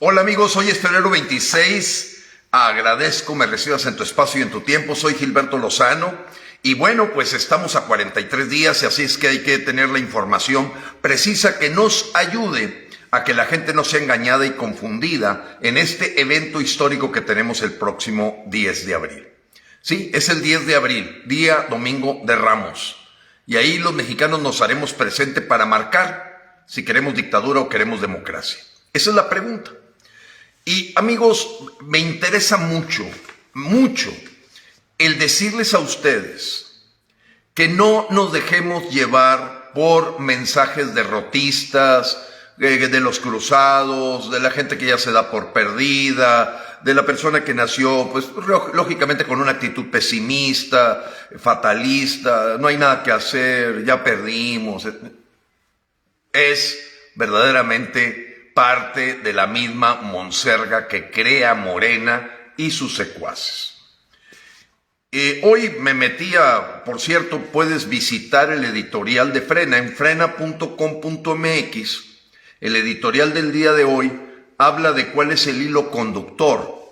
Hola amigos, hoy es febrero 26. Agradezco me recibas en tu espacio y en tu tiempo. Soy Gilberto Lozano. Y bueno, pues estamos a 43 días y así es que hay que tener la información precisa que nos ayude a que la gente no sea engañada y confundida en este evento histórico que tenemos el próximo 10 de abril. Sí, es el 10 de abril, día domingo de Ramos. Y ahí los mexicanos nos haremos presente para marcar si queremos dictadura o queremos democracia. Esa es la pregunta. Y amigos, me interesa mucho, mucho el decirles a ustedes que no nos dejemos llevar por mensajes derrotistas, de los cruzados, de la gente que ya se da por perdida, de la persona que nació, pues lógicamente con una actitud pesimista, fatalista, no hay nada que hacer, ya perdimos. Es verdaderamente parte de la misma monserga que crea Morena y sus secuaces. Eh, hoy me metía, por cierto, puedes visitar el editorial de Frena en frena.com.mx. El editorial del día de hoy habla de cuál es el hilo conductor,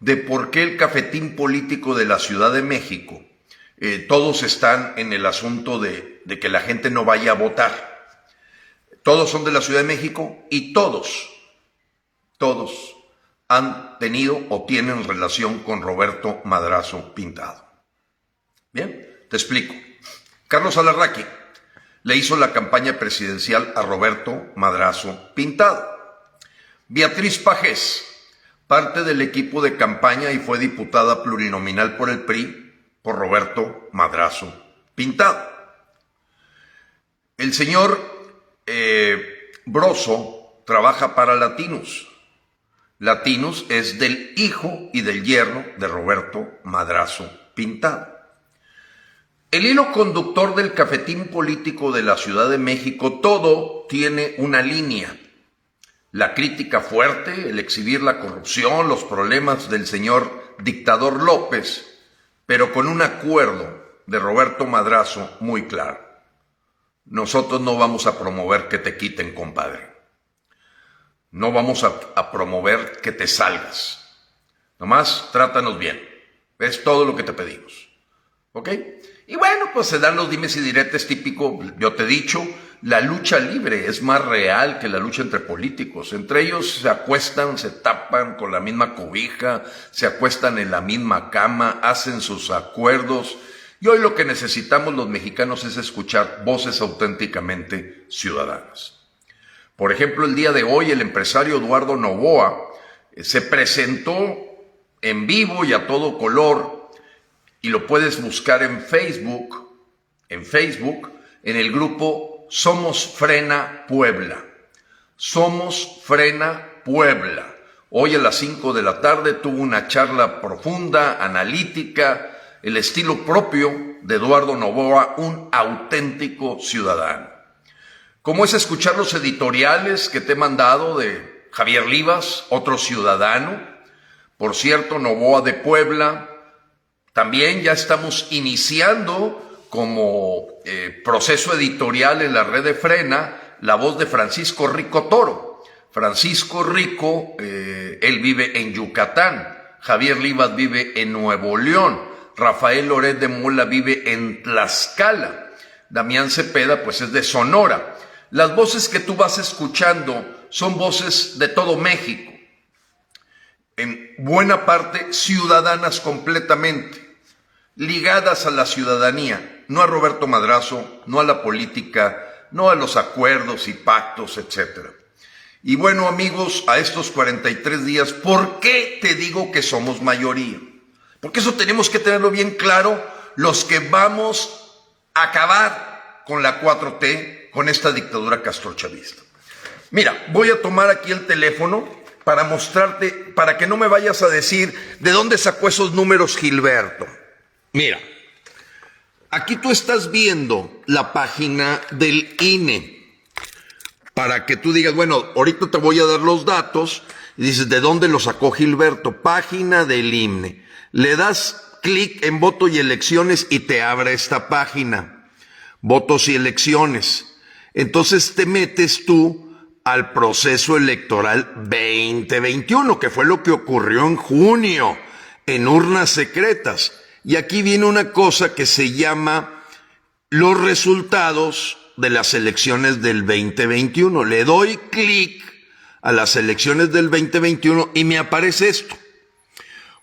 de por qué el cafetín político de la Ciudad de México, eh, todos están en el asunto de, de que la gente no vaya a votar. Todos son de la Ciudad de México y todos, todos han tenido o tienen relación con Roberto Madrazo Pintado. Bien, te explico. Carlos Alarraqui le hizo la campaña presidencial a Roberto Madrazo Pintado. Beatriz Pajés, parte del equipo de campaña y fue diputada plurinominal por el PRI por Roberto Madrazo Pintado. El señor eh, Broso trabaja para Latinos. Latinos es del hijo y del yerno de Roberto Madrazo Pintado. El hilo conductor del cafetín político de la Ciudad de México, todo tiene una línea. La crítica fuerte, el exhibir la corrupción, los problemas del señor dictador López, pero con un acuerdo de Roberto Madrazo muy claro. Nosotros no vamos a promover que te quiten, compadre. No vamos a, promover que te salgas. Nomás trátanos bien. Es todo lo que te pedimos. ¿Ok? Y bueno, pues se dan los dimes y diretes típico. Yo te he dicho, la lucha libre es más real que la lucha entre políticos. Entre ellos se acuestan, se tapan con la misma cobija, se acuestan en la misma cama, hacen sus acuerdos y hoy lo que necesitamos los mexicanos es escuchar voces auténticamente ciudadanas. Por ejemplo, el día de hoy el empresario Eduardo Novoa eh, se presentó en vivo y a todo color y lo puedes buscar en Facebook, en Facebook, en el grupo Somos Frena Puebla. Somos Frena Puebla. Hoy a las 5 de la tarde tuvo una charla profunda, analítica, el estilo propio de Eduardo Novoa, un auténtico ciudadano. Como es escuchar los editoriales que te he mandado de Javier Livas, otro ciudadano. Por cierto, Novoa de Puebla. También ya estamos iniciando como eh, proceso editorial en la red de Frena la voz de Francisco Rico Toro. Francisco Rico, eh, él vive en Yucatán. Javier Livas vive en Nuevo León. Rafael Loret de Mola vive en Tlaxcala. Damián Cepeda pues es de Sonora. Las voces que tú vas escuchando son voces de todo México. En buena parte ciudadanas completamente, ligadas a la ciudadanía, no a Roberto Madrazo, no a la política, no a los acuerdos y pactos, etc. Y bueno amigos, a estos 43 días, ¿por qué te digo que somos mayoría? Porque eso tenemos que tenerlo bien claro los que vamos a acabar con la 4T, con esta dictadura castrochavista. Mira, voy a tomar aquí el teléfono para mostrarte, para que no me vayas a decir de dónde sacó esos números Gilberto. Mira, aquí tú estás viendo la página del INE para que tú digas, bueno, ahorita te voy a dar los datos dices, ¿de dónde lo sacó Gilberto? Página del INE. Le das clic en voto y elecciones y te abre esta página. Votos y elecciones. Entonces te metes tú al proceso electoral 2021, que fue lo que ocurrió en junio, en urnas secretas. Y aquí viene una cosa que se llama los resultados de las elecciones del 2021. Le doy clic a las elecciones del 2021 y me aparece esto.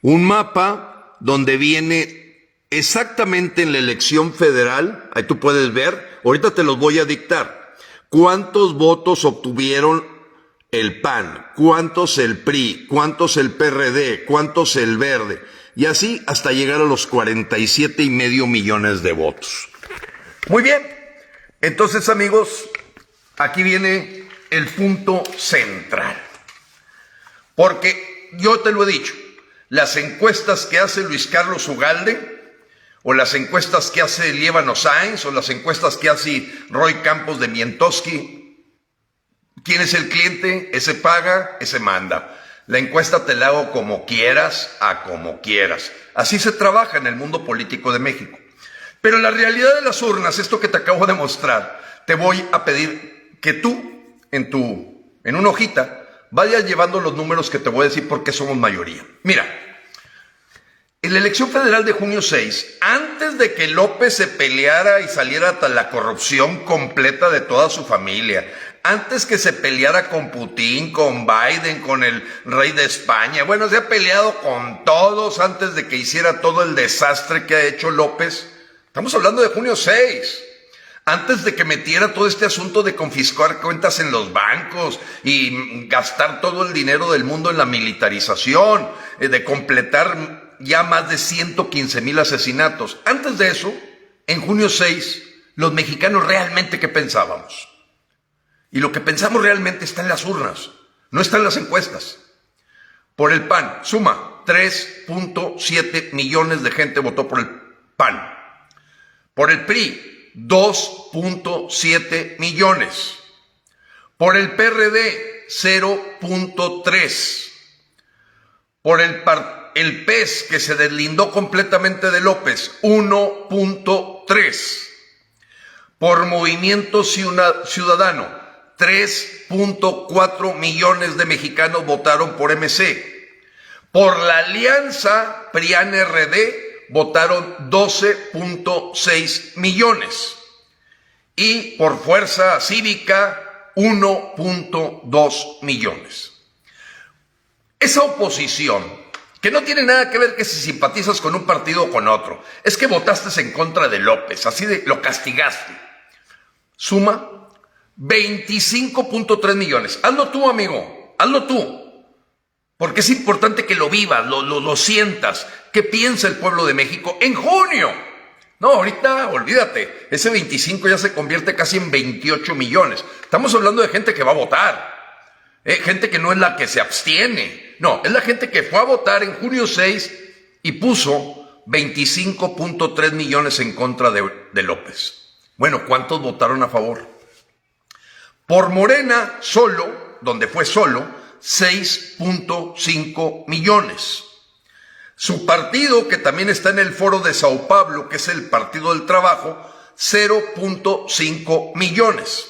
Un mapa donde viene exactamente en la elección federal, ahí tú puedes ver, ahorita te los voy a dictar, cuántos votos obtuvieron el PAN, cuántos el PRI, cuántos el PRD, cuántos el Verde, y así hasta llegar a los 47 y medio millones de votos. Muy bien, entonces amigos, aquí viene el punto central, porque yo te lo he dicho, las encuestas que hace Luis Carlos Ugalde, o las encuestas que hace Lievano Sáenz, o las encuestas que hace Roy Campos de Mientowski. ¿Quién es el cliente? Ese paga, ese manda. La encuesta te la hago como quieras, a como quieras. Así se trabaja en el mundo político de México. Pero la realidad de las urnas, esto que te acabo de mostrar, te voy a pedir que tú, en tu, en una hojita, vayas llevando los números que te voy a decir por qué somos mayoría. Mira, en la elección federal de junio 6, antes de que López se peleara y saliera hasta la corrupción completa de toda su familia, antes que se peleara con Putin, con Biden, con el rey de España, bueno, se ha peleado con todos antes de que hiciera todo el desastre que ha hecho López. Estamos hablando de junio 6 antes de que metiera todo este asunto de confiscar cuentas en los bancos y gastar todo el dinero del mundo en la militarización, eh, de completar ya más de 115 mil asesinatos. Antes de eso, en junio 6, los mexicanos realmente qué pensábamos. Y lo que pensamos realmente está en las urnas, no está en las encuestas. Por el PAN, suma, 3.7 millones de gente votó por el PAN. Por el PRI, 2.7 millones. Por el PRD, 0.3. Por el el PES que se deslindó completamente de López, 1.3. Por Movimiento Ciudadano, 3.4 millones de mexicanos votaron por MC. Por la alianza PRIAN-RD votaron 12.6 millones. Y por Fuerza Cívica, 1.2 millones. Esa oposición que no tiene nada que ver que si simpatizas con un partido o con otro. Es que votaste en contra de López, así de lo castigaste. Suma 25.3 millones. Hazlo tú, amigo, hazlo tú. Porque es importante que lo vivas, lo, lo, lo sientas. ¿Qué piensa el pueblo de México en junio? No, ahorita olvídate, ese 25 ya se convierte casi en 28 millones. Estamos hablando de gente que va a votar. Eh, gente que no es la que se abstiene. No, es la gente que fue a votar en junio 6 y puso 25.3 millones en contra de, de López. Bueno, ¿cuántos votaron a favor? Por Morena solo, donde fue solo, 6.5 millones. Su partido, que también está en el foro de Sao Paulo, que es el Partido del Trabajo, 0.5 millones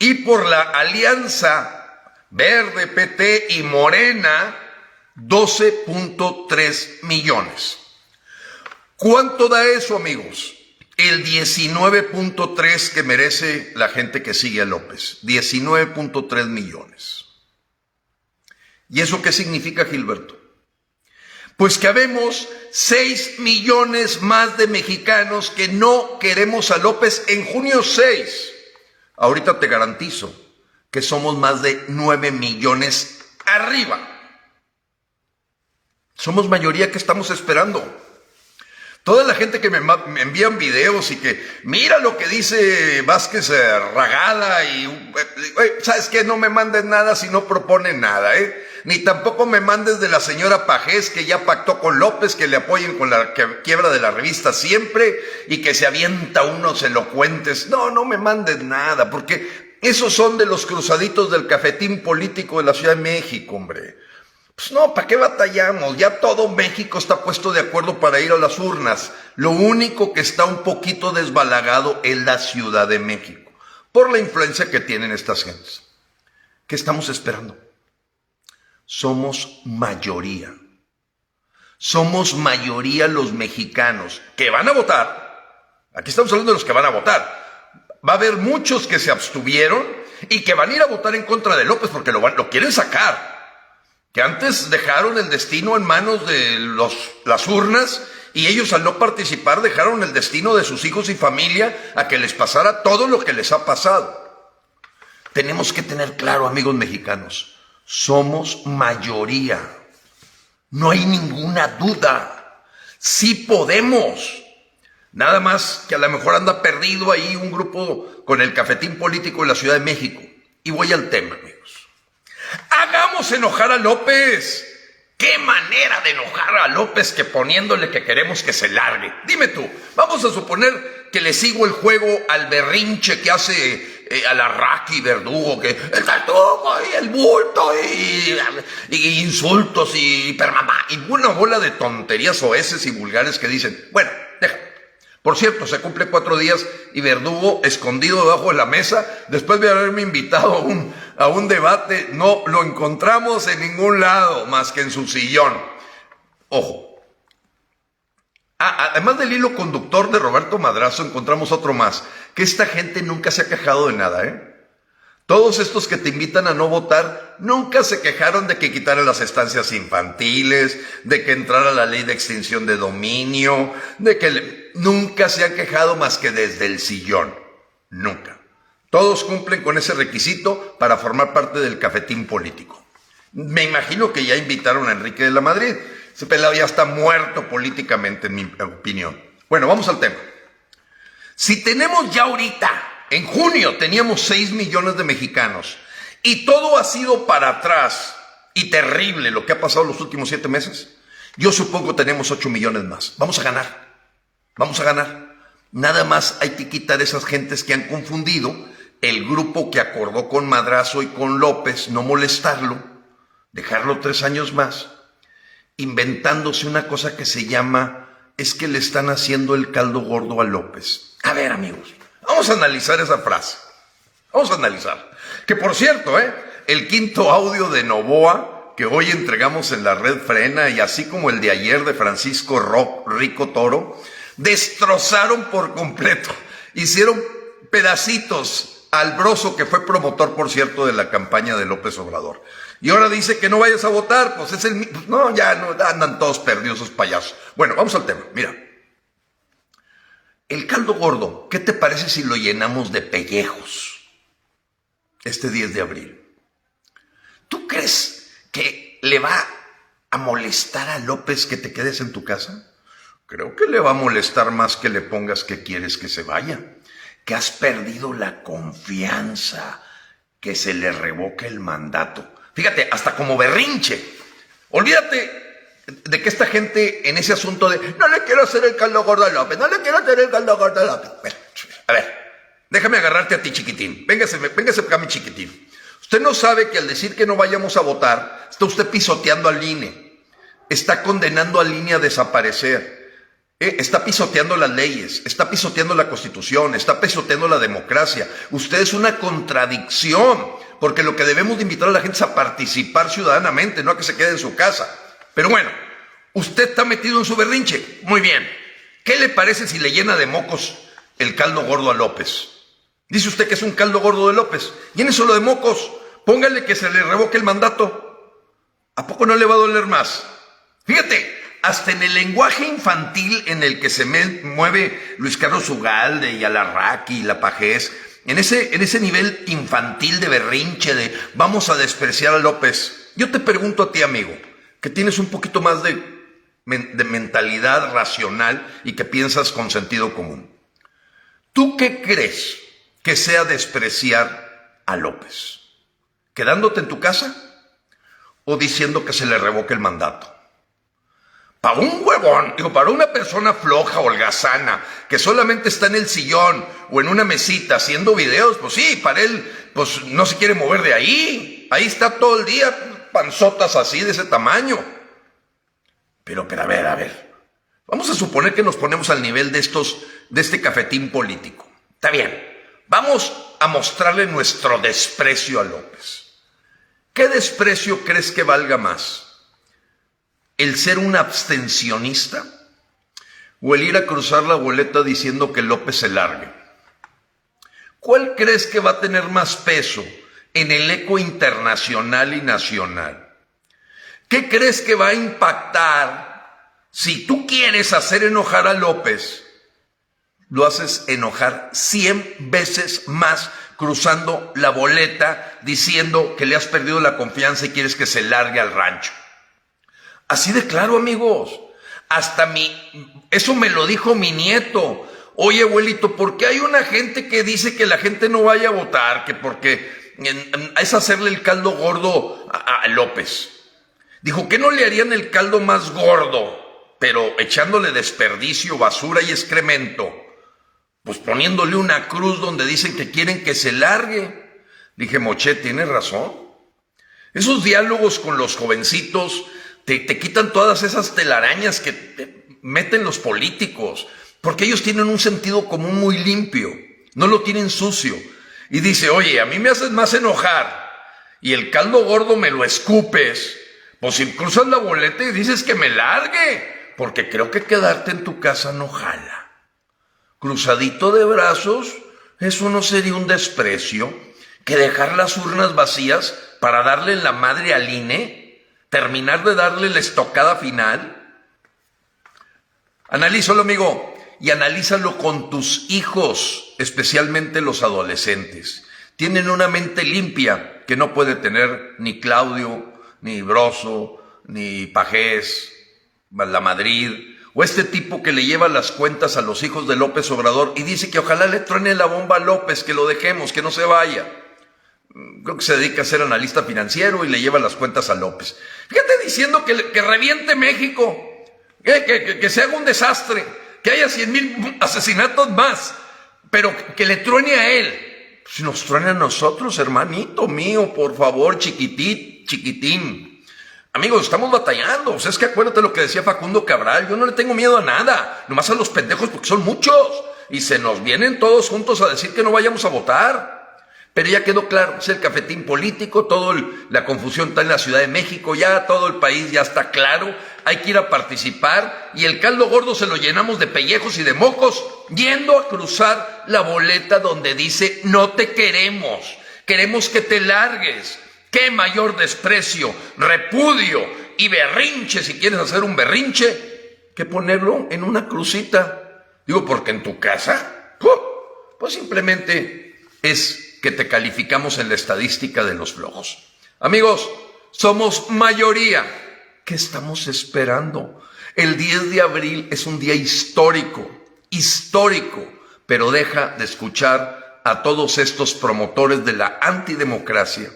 y por la alianza Verde, PT y Morena, 12.3 millones. ¿Cuánto da eso, amigos? El 19.3 que merece la gente que sigue a López. 19.3 millones. ¿Y eso qué significa, Gilberto? Pues que habemos 6 millones más de mexicanos que no queremos a López en junio 6. Ahorita te garantizo que somos más de 9 millones arriba. Somos mayoría que estamos esperando. Toda la gente que me, envían videos y que mira lo que dice Vázquez eh, Ragada y eh, sabes que no me mandes nada si no proponen nada, ¿eh? Ni tampoco me mandes de la señora Pajés que ya pactó con López que le apoyen con la quiebra de la revista siempre y que se avienta unos elocuentes. No, no me mandes nada, porque esos son de los cruzaditos del cafetín político de la Ciudad de México, hombre. Pues no, ¿para qué batallamos? Ya todo México está puesto de acuerdo para ir a las urnas. Lo único que está un poquito desbalagado es la Ciudad de México. por la influencia que tienen estas gentes. ¿Qué estamos esperando? Somos mayoría. Somos mayoría los mexicanos que van a votar. Aquí estamos hablando de los que van a votar. Va a haber muchos que se abstuvieron y que van a ir a votar en contra de López porque lo, quieren sacar. Que antes dejaron el destino en manos de las urnas y ellos al no participar dejaron el destino de sus hijos y familia a que les pasara todo lo que les ha pasado. Tenemos que tener claro, amigos mexicanos, somos mayoría. No hay ninguna duda. Sí podemos. Nada más que a lo mejor anda perdido ahí un grupo con el cafetín político en la Ciudad de México. Y voy al tema, amigos. Hagamos enojar a López. Qué manera de enojar a López que poniéndole que queremos que se largue. Dime tú, vamos a suponer que le sigo el juego al berrinche que hace eh, a la Raki Verdugo, que el tatugo y el bulto y, insultos y permamá y una bola de tonterías oeces y vulgares que dicen, bueno, deja. Por cierto, se cumple cuatro días y Verdugo, escondido debajo de la mesa, después de haberme invitado a un, a un debate, no lo encontramos en ningún lado más que en su sillón. Ojo, Ah, además del hilo conductor de Roberto Madrazo, encontramos otro más, que esta gente nunca se ha quejado de nada, ¿eh? Todos estos que te invitan a no votar nunca se quejaron de que quitaran las estancias infantiles, de que entrara la ley de extinción de dominio, de que nunca se han quejado más que desde el sillón. Nunca. Todos cumplen con ese requisito para formar parte del cafetín político. Me imagino que ya invitaron a Enrique de la Madrid. Ese pelado ya está muerto políticamente, en mi opinión. Bueno, vamos al tema. Si tenemos ya ahorita, en junio teníamos 6 millones de mexicanos y todo ha sido para atrás y terrible lo que ha pasado los últimos siete meses, yo supongo tenemos 8 millones más. Vamos a ganar. Vamos a ganar. Nada más hay que quitar esas gentes que han confundido el grupo que acordó con Madrazo y con López no molestarlo, dejarlo tres años más inventándose una cosa que se llama es que le están haciendo el caldo gordo a López. A ver, amigos, vamos a analizar esa frase. Vamos a analizar. Que por cierto, ¿eh? el quinto audio de Novoa que hoy entregamos en la red Frena y así como el de ayer de Francisco Rico Toro, destrozaron por completo. Hicieron pedacitos al broso que fue promotor, por cierto, de la campaña de López Obrador. Y ahora dice que no vayas a votar, pues es el... Pues no, ya no, andan todos perdidos esos payasos. Bueno, vamos al tema. Mira, el caldo gordo, ¿qué te parece si lo llenamos de pellejos este 10 de abril? ¿Tú crees que le va a molestar a López que te quedes en tu casa? Creo que le va a molestar más que le pongas que quieres que se vaya, que has perdido la confianza, que se le revoque el mandato. Fíjate, hasta como berrinche. Olvídate de que esta gente en ese asunto de no le quiero hacer el caldo gordo a López, no le quiero hacer el caldo gordo a López. a ver, déjame agarrarte a ti, chiquitín. Véngase, véngase acá, mi chiquitín. Usted no sabe que al decir que no vayamos a votar, está usted pisoteando al INE. Está condenando al INE a desaparecer. Eh, está pisoteando las leyes, está pisoteando la constitución, está pisoteando la democracia. Usted es una contradicción porque lo que debemos de invitar a la gente es a participar ciudadanamente, no a que se quede en su casa. Pero bueno, usted está metido en su berrinche. Muy bien. ¿Qué le parece si le llena de mocos el caldo gordo a López? Dice usted que es un caldo gordo de López. solo de mocos. Póngale que se le revoque el mandato. ¿A poco no le va a doler más? Fíjate, hasta en el lenguaje infantil en el que se mueve Luis Carlos Ugalde y Alarraqui y La Pajés, en ese, en ese nivel infantil de berrinche, de vamos a despreciar a López, yo te pregunto a ti, amigo, que tienes un poquito más de, de mentalidad racional y que piensas con sentido común. ¿Tú qué crees que sea despreciar a López? ¿Quedándote en tu casa o diciendo que se le revoque el mandato? Para un huevón, digo, para una persona floja, holgazana, que solamente está en el sillón o en una mesita haciendo videos, pues sí, para él, pues no se quiere mover de ahí. Ahí está todo el día, panzotas así de ese tamaño. Pero, pero a ver, a ver. Vamos a suponer que nos ponemos al nivel de estos, de este cafetín político. Está bien. Vamos a mostrarle nuestro desprecio a López. ¿Qué desprecio crees que valga más? ¿El ser un abstencionista? ¿O el ir a cruzar la boleta diciendo que López se largue? ¿Cuál crees que va a tener más peso en el eco internacional y nacional? ¿Qué crees que va a impactar si tú quieres hacer enojar a López? Lo haces enojar 100 veces más cruzando la boleta diciendo que le has perdido la confianza y quieres que se largue al rancho. Así de claro, amigos. Hasta mi, eso me lo dijo mi nieto. Oye, abuelito, ¿por qué hay una gente que dice que la gente no vaya a votar? Que porque es hacerle el caldo gordo a, López. Dijo, ¿qué no le harían el caldo más gordo? Pero echándole desperdicio, basura y excremento. Pues poniéndole una cruz donde dicen que quieren que se largue. Dije, Moche, tienes razón. Esos diálogos con los jovencitos te, te quitan todas esas telarañas que meten los políticos, porque ellos tienen un sentido común muy limpio, no lo tienen sucio. Y dice, oye, a mí me haces más enojar y el caldo gordo me lo escupes pues si cruzas la boleta y dices que me largue, porque creo que quedarte en tu casa no jala. Cruzadito de brazos, eso no sería un desprecio que dejar las urnas vacías para darle la madre al INE, terminar de darle la estocada final. Analízalo, amigo, y analízalo con tus hijos, especialmente los adolescentes. Tienen una mente limpia que no puede tener ni Claudio, ni Broso, ni Pajés, la Madrid, o este tipo que le lleva las cuentas a los hijos de López Obrador y dice que ojalá le truene la bomba a López, que lo dejemos, que no se vaya. Mm, creo que se dedica a ser analista financiero y le lleva las cuentas a López. Fíjate diciendo que, que reviente México, que, que, que, se haga un desastre, que haya cien mil asesinatos más, pero que le truene a él. Si nos truene a nosotros, hermanito mío, por favor, chiquitito chiquitín. Amigos, estamos batallando. O sea, es que acuérdate lo que decía Facundo Cabral. Yo no le tengo miedo a nada. Nomás a los pendejos porque son muchos. Y se nos vienen todos juntos a decir que no vayamos a votar. Pero ya quedó claro, es el cafetín político, toda la confusión está en la Ciudad de México, ya todo el país ya está claro, hay que ir a participar y el caldo gordo se lo llenamos de pellejos y de mocos yendo a cruzar la boleta donde dice no te queremos, queremos que te largues, ¿Qué mayor desprecio, repudio y berrinche, si quieres hacer un berrinche, que ponerlo en una crucita? Digo, porque en tu casa, pues simplemente es que te calificamos en la estadística de los flojos. Amigos, somos mayoría. ¿Qué estamos esperando? El 10 de abril es un día histórico, histórico, pero deja de escuchar a todos estos promotores de la antidemocracia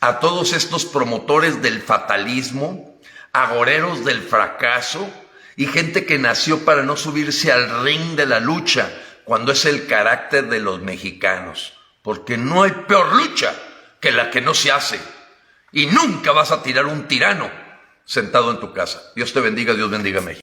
a todos estos promotores del fatalismo, agoreros del fracaso y gente que nació para no subirse al ring de la lucha cuando es el carácter de los mexicanos. Porque no hay peor lucha que la que no se hace. Y nunca vas a tirar un tirano sentado en tu casa. Dios te bendiga, Dios bendiga a México.